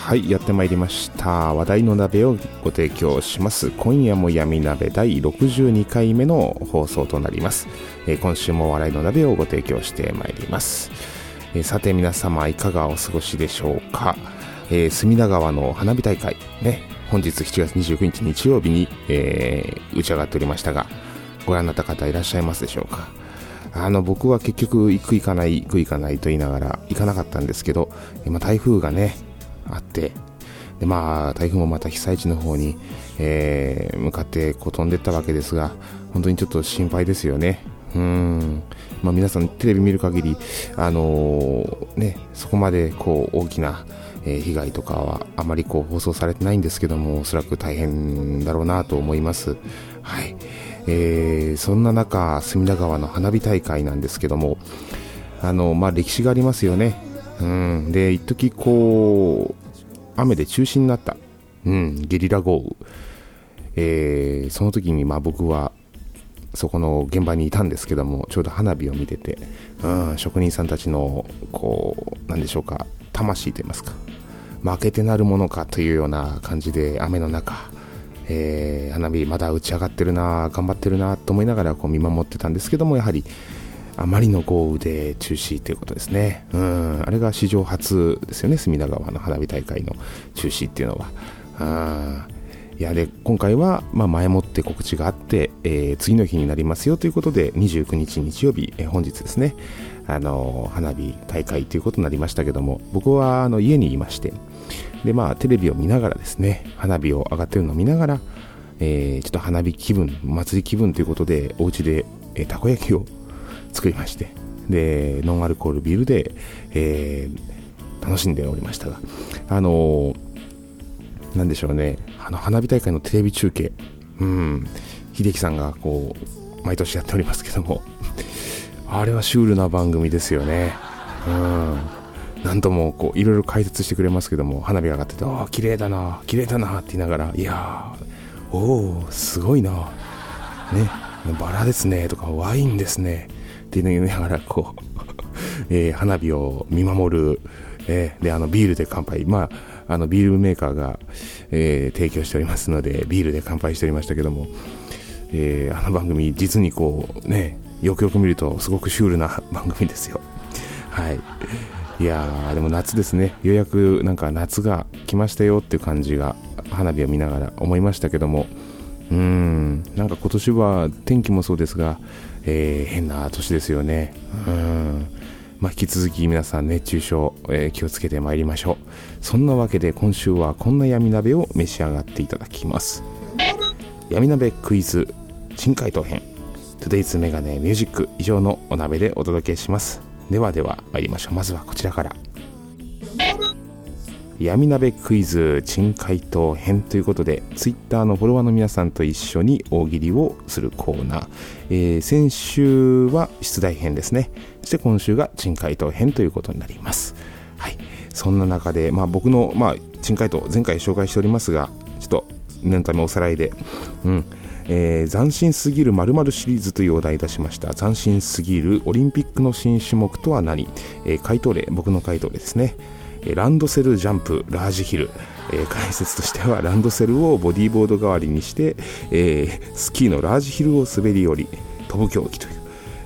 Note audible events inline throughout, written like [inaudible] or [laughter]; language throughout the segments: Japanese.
はいやってまいりました。話題の鍋をご提供します。今夜も闇鍋第62回目の放送となります、えー、今週も笑いの鍋をご提供してまいります、えー、さて皆様いかがお過ごしでしょうか、えー、隅田川の花火大会ね本日7月29日日曜日に、え打ち上がっておりましたがご覧になった方いらっしゃいますでしょうか？あの僕は結局行く行かない行く行かないと言いながら行かなかったんですけど、今台風がねあってでまあ台風もまた被災地の方に、えー、向かってこう飛んでったわけですが本当にちょっと心配ですよね。うん。まあ、皆さんテレビ見る限り、あのー、ね、そこまでこう大きな、えー、被害とかはあまりこう放送されてないんですけどもおそらく大変だろうなと思います、はい。えー、そんな中隅田川の花火大会なんですけどもあの、まあ、歴史がありますよね。うん。で一時こう雨で中止になった、うん、ゲリラ豪雨、えー、その時にまあ僕はそこの現場にいたんですけどもちょうど花火を見てて、うん、職人さんたちのこうなんでしょうか魂といいますか負けてなるものかというような感じで雨の中、えー、花火まだ打ち上がってるな頑張ってるなと思いながらこう見守ってたんですけどもやはりあまりの豪雨で中止ということですね。うん、あれが史上初ですよね、隅田川の花火大会の中止っていうのは。あいやで今回は、まあ、前もって告知があって、えー、次の日になりますよということで29日日曜日、えー、本日ですね、あの花火大会ということになりましたけども僕はあの家にいましてで、まあ、テレビを見ながらですね花火を上がってるのを見ながら、えー、ちょっと花火気分祭り気分ということでお家で、えたこ焼きを作りまして、で、ノンアルコールビールで、えー、楽しんでおりましたが、あのー、なんでしょうね、あの、花火大会のテレビ中継、うん、秀樹さんがこう、毎年やっておりますけども、あれはシュールな番組ですよね。うん。なんともこういろいろ解説してくれますけども花火が上がってて「ああ綺麗だな綺麗だな」って言いながら「いやおおすごいな。ね。バラですね」とか「ワインですね」って言いながら、こう [laughs] えー、花火を見守る、えー、で、あの、ビールで乾杯。まあ、あの、ビールメーカーが、えー、提供しておりますので、ビールで乾杯しておりましたけども、え、あの番組、実にこう、ね、よくよく見ると、すごくシュールな番組ですよ。はい。いやー、でも夏ですね。ようやくなんか夏が来ましたよっていう感じが、花火を見ながら思いましたけども、うーん、なんか今年は天気もそうですが、えー、変な年ですよね。うんまあ、引き続き皆さん熱中症、えー、気をつけてまいりましょう。そんなわけで今週はこんな闇鍋を召し上がっていただきます。闇鍋クイズ珍解答編。トゥデイズメガネミュージック以上のお鍋でお届けします。ではでは参りましょう。まずはこちらから。闇鍋クイズ珍回答編ということで、ツイッターのフォロワーの皆さんと一緒に大喜利をするコーナー。えー、先週は出題編ですね。そして今週が珍回答編ということになります。はい。そんな中で、まあ僕の、まあ、珍回答、前回紹介しておりますが、ちょっと念のためおさらいで、うん。えー、斬新すぎる〇〇シリーズというお題出しました。斬新すぎるオリンピックの新種目とは何、えー、回答例、僕の回答例ですね。ランドセルジャンプラージヒル、えー、解説としてはランドセルをボディーボード代わりにして、えー、スキーのラージヒルを滑り降り飛ぶ競技という、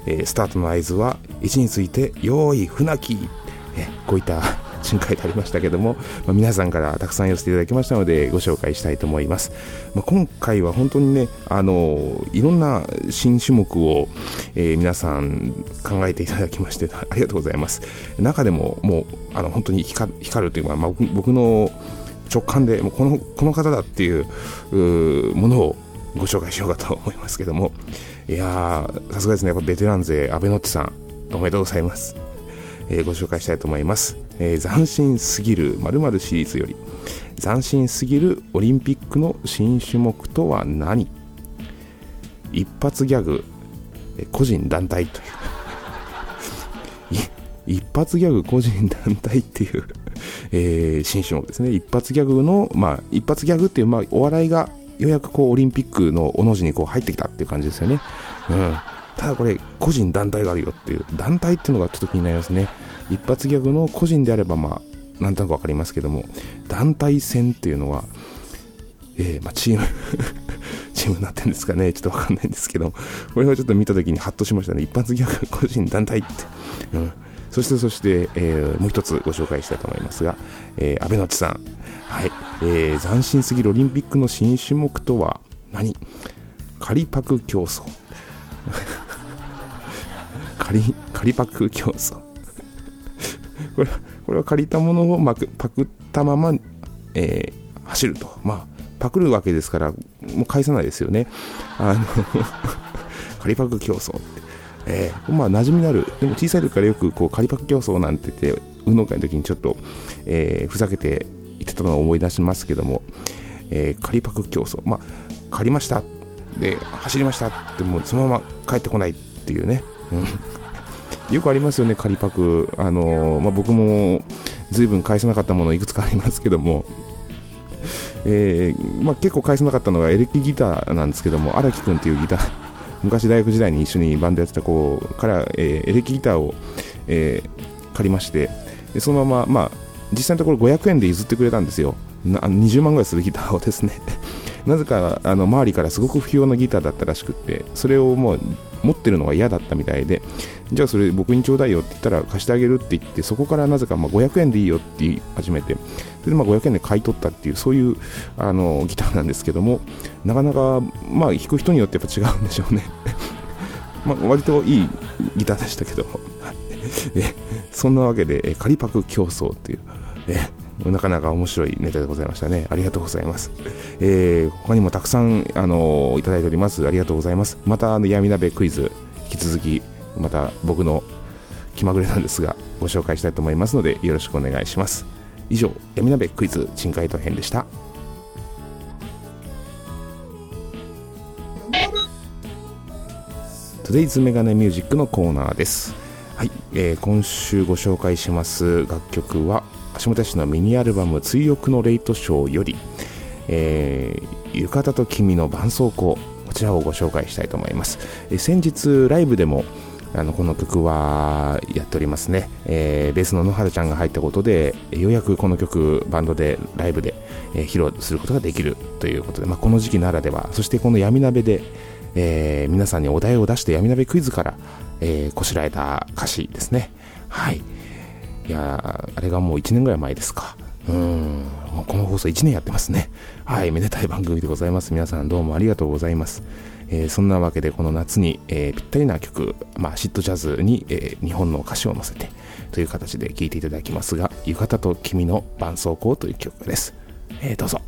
えー、スタートの合図は位置について用意船木、え、こういった新書いてありましたけども、まあ、皆さんからたくさん寄せていただきましたのでご紹介したいと思います、まあ、今回は本当にねあのいろんな新種目を、えー、皆さん考えていただきましてありがとうございます。中でももうあの本当に光るというか、まあ、僕の直感でもうこのこの方だっていうものをご紹介しようかと思いますけども。いやーさすがですね。やっぱベテラン勢阿部ノッチさんおめでとうございます、えー、ご紹介したいと思います、えー、斬新すぎる〇〇シリーズより斬新すぎるオリンピックの新種目とは何？一発ギャグえ個人団体という一発ギャグ個人団体っていうえー、新種目ですね。一発ギャグの、まあ、一発ギャグっていう、まあ、お笑いがようやくこう、オリンピックのおの字にこう入ってきたっていう感じですよね。うん。ただこれ、個人団体があるよっていう、団体っていうのがちょっと気になりますね。一発ギャグの個人であれば、まあ、なんとなくわかりますけども、団体戦っていうのは、えー、まあ、チーム [laughs] チームになってんですかね、ちょっとわかんないんですけど、これをちょっと見たときにハッとしましたね。一発ギャグ、個人団体って。うん。そしてそして、えー、もう一つご紹介したいと思いますが、えー、安倍のちさん。はい。えー、斬新すぎるオリンピックの新種目とは何？仮パク競争。仮、仮パク競争。[laughs] これこれは借りたものをまくパクったまま、えー、走ると。まあ、パクるわけですから、もう返さないですよね。あの [laughs] 仮パク競争って。えー、まあ馴染みのある、でも小さい時からよくこう仮パク競争なんて言って、運動会の時にちょっと、えー、ふざけて言ってたのを思い出しますけども、えー、仮パク競争、まあ、借りました、で、走りましたって、もうそのまま帰ってこないっていうね、よくありますよね、仮パク。あのまあ、僕も随分返さなかったものいくつかありますけども、えーまあ、結構返さなかったのがエレキギターなんですけども、荒木君っていうギター、昔大学時代に一緒にバンドやってた子から、えー、エレキギターを、え、借りましてそのまま、まあ、実際のところ500円で譲ってくれたんですよ。な20万ぐらいするギターをですね。なぜかあの周りからすごく不要なギターだったらしくってそれをもう持ってるのが嫌だったみたいでじゃあそれ僕にちょうだいよって言ったら貸してあげるって言ってそこからなぜかま500円でいいよって言い始めてそれでまあ500円で買い取ったっていうそういうあのギターなんですけどもなかなかまあ弾く人によってやっぱ違うんでしょうね。[laughs] ま割といいギターでしたけど [laughs] そんなわけで仮パク競争っていう。なかなか面白いネタでございましたね。ありがとうございます。えー、他にもたくさん、あのー、いただいております。ありがとうございます。また、あの、闇鍋クイズ、引き続き、また僕の気まぐれなんですが、ご紹介したいと思いますので、よろしくお願いします。以上、闇鍋クイズ、珍回答編でした。トゥデイズメガネミュージックのコーナーです。はい、えー、今週ご紹介します楽曲は橋本氏のミニアルバム「追憶のレイトショー」より、えー、浴衣と君の絆創膏こちらをご紹介したいと思います、え、先日ライブでもあのこの曲はやっておりますね、えー、ベースの野原ちゃんが入ったことでようやくこの曲バンドでライブで、えー、披露することができるということで、まあ、この時期ならではそしてこの闇鍋で、えー、皆さんにお題を出して闇鍋クイズから、え、こしらえた歌詞ですね。はい。いやあれがもう1年ぐらい前ですか。うん、もうこの放送1年やってますね。はい、めでたい番組でございます。皆さんどうもありがとうございます。えー、そんなわけでこの夏に、えー、ぴったりな曲、まあ、シットジャズに、えー、日本の歌詞を載せてという形で聴いていただきますが、浴衣と君の伴奏校という曲です。えどうぞ。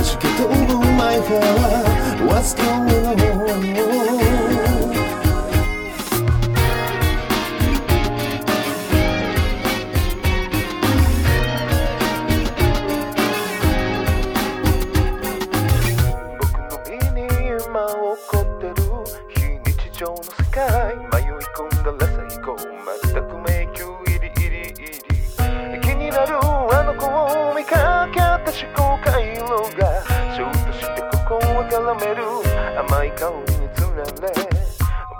Acho que todo mundo vai falar What's going on? る。甘い香りにつられ。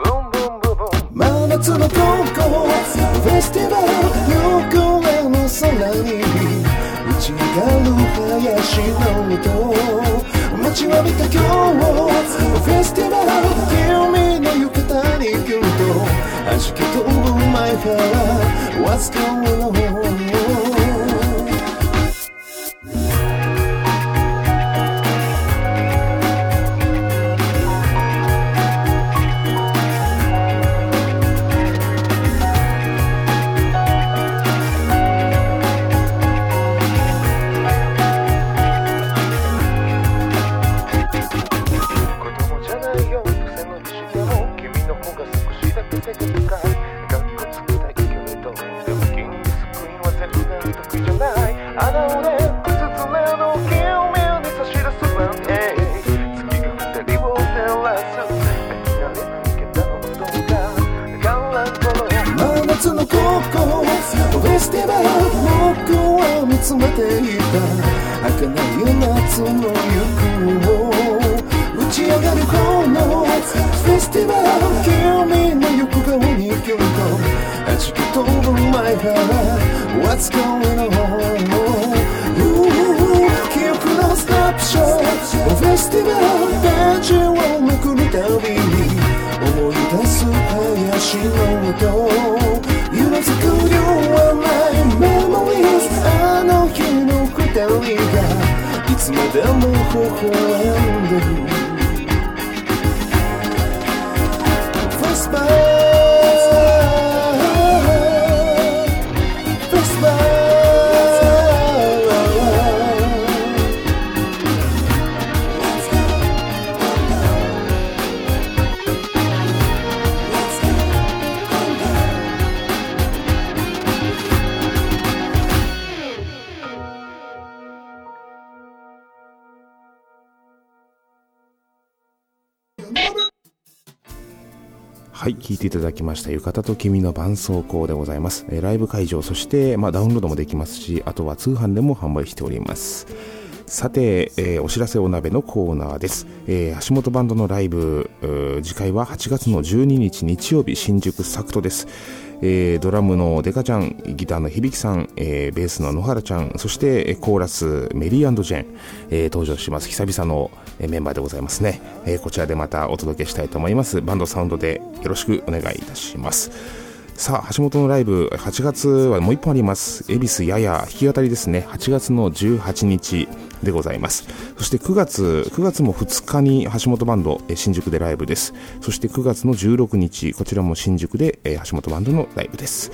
ブンブンブンブン真夏の高校フェスティバル。横浜の空に打ち上がる林の音。待ちわびた今日フェスティバル。君の浴衣に来ると。弾けとお前から。わずか What's going on 詰めていた儚い夏の行方を打ち上がるこのフェスティバル君の横顔にキュンと弾き飛ぶ前から What's going on? 記憶のスナップショットフェスティバルページをめくるたびに思い出す林の音も微はい、聴いていただきました、浴衣と君の絆創膏でございます。えライブ会場、そして、まあ、ダウンロードもできますし、あとは通販でも販売しております。さて、えー、お知らせお鍋のコーナーです。えー、橋本バンドのライブ、次回は8月の12日日曜日、新宿サクトです。えー、ドラムのデカちゃん、ギターの響さん、えー、ベースの野原ちゃん、そしてコーラスメリージェン、えー、登場します。久々のメンバーでございますね、えこちらでまたお届けしたいと思います。バンドサウンドでよろしくお願いいたします。さあ、橋本のライブ、8月はもう一本あります。恵比寿やや弾き語りですね。8月の18日でございます。そして9月、9月も2日に橋本バンド、新宿でライブです。そして9月の16日、こちらも新宿で橋本バンドのライブです。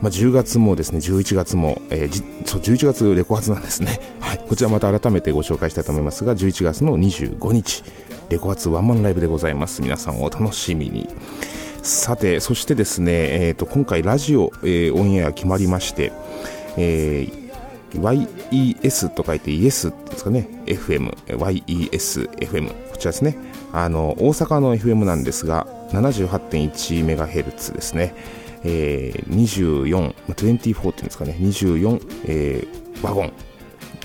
まあ、10月もですね、11月も、えー、じそう11月レコ発なんですね。はい。こちらまた改めてご紹介したいと思いますが、11月の25日、レコ発ワンマンライブでございます。皆さんお楽しみに。さて、そしてですね、えーと、今回ラジオ、えー、オンエア決まりまして、えー、YES と書いて YES ですかね、FM、YES、FM、こちらですね、あの、大阪の FM なんですが、78.1MHz ですね、えー、24、24っていうんですかね、24、えー、ワゴン、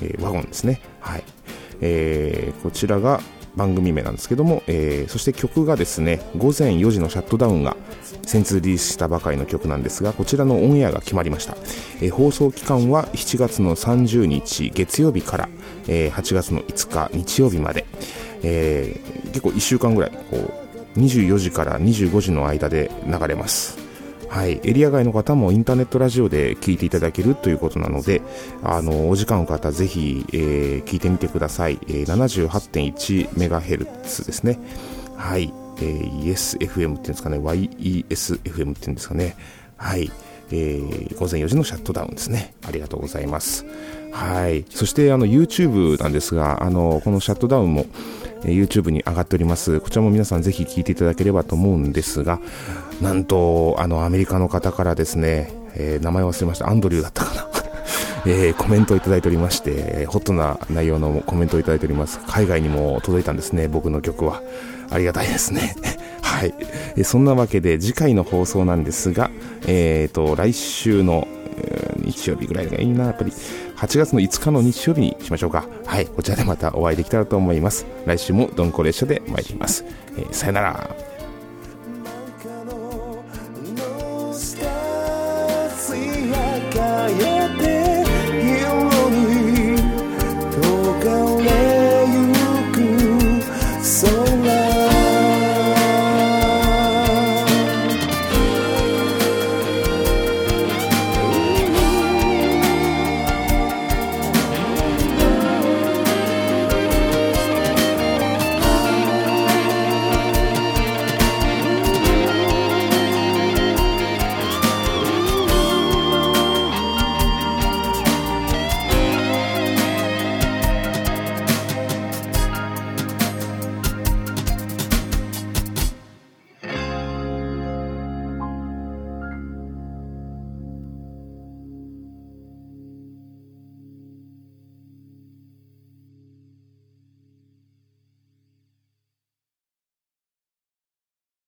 えー、ワゴンですね、はい。えー、こちらが、番組名なんですけども、えー、そして曲がですね午前4時のシャットダウンが先日リリースしたばかりの曲なんですがこちらのオンエアが決まりました、えー、放送期間は7月の30日月曜日から、えー、8月の5日日曜日まで、えー、結構1週間ぐらいこう24時から25時の間で流れます。はい、エリア外の方もインターネットラジオで聞いていただけるということなので、あの、お時間の方ぜひ、えー、聞いてみてください。えー、78.1MHz ですね。はい、えー、ESFM っていうんですかね、YESFM っていうんですかね。はい、えー、午前4時のシャットダウンですね。ありがとうございます。はい。そして、あの、YouTube なんですが、あの、このシャットダウンも、え YouTube に上がっております。こちらも皆さんぜひ聞いていただければと思うんですが、なんと、あの、アメリカの方からですね、えー、名前忘れました。アンドリューだったかな。[laughs] えー、コメントをいただいておりまして、ホットな内容のコメントをいただいております。海外にも届いたんですね、僕の曲は。ありがたいですね。[laughs] はい。えそんなわけで、次回の放送なんですが、えっ、ー、と、来週の、えー、日曜日ぐらいがいいな、やっぱり。8月の5日の日曜日にしましょうか。はい。こちらでまたお会いできたらと思います。来週も鈍行列車で参ります。えー、さよなら。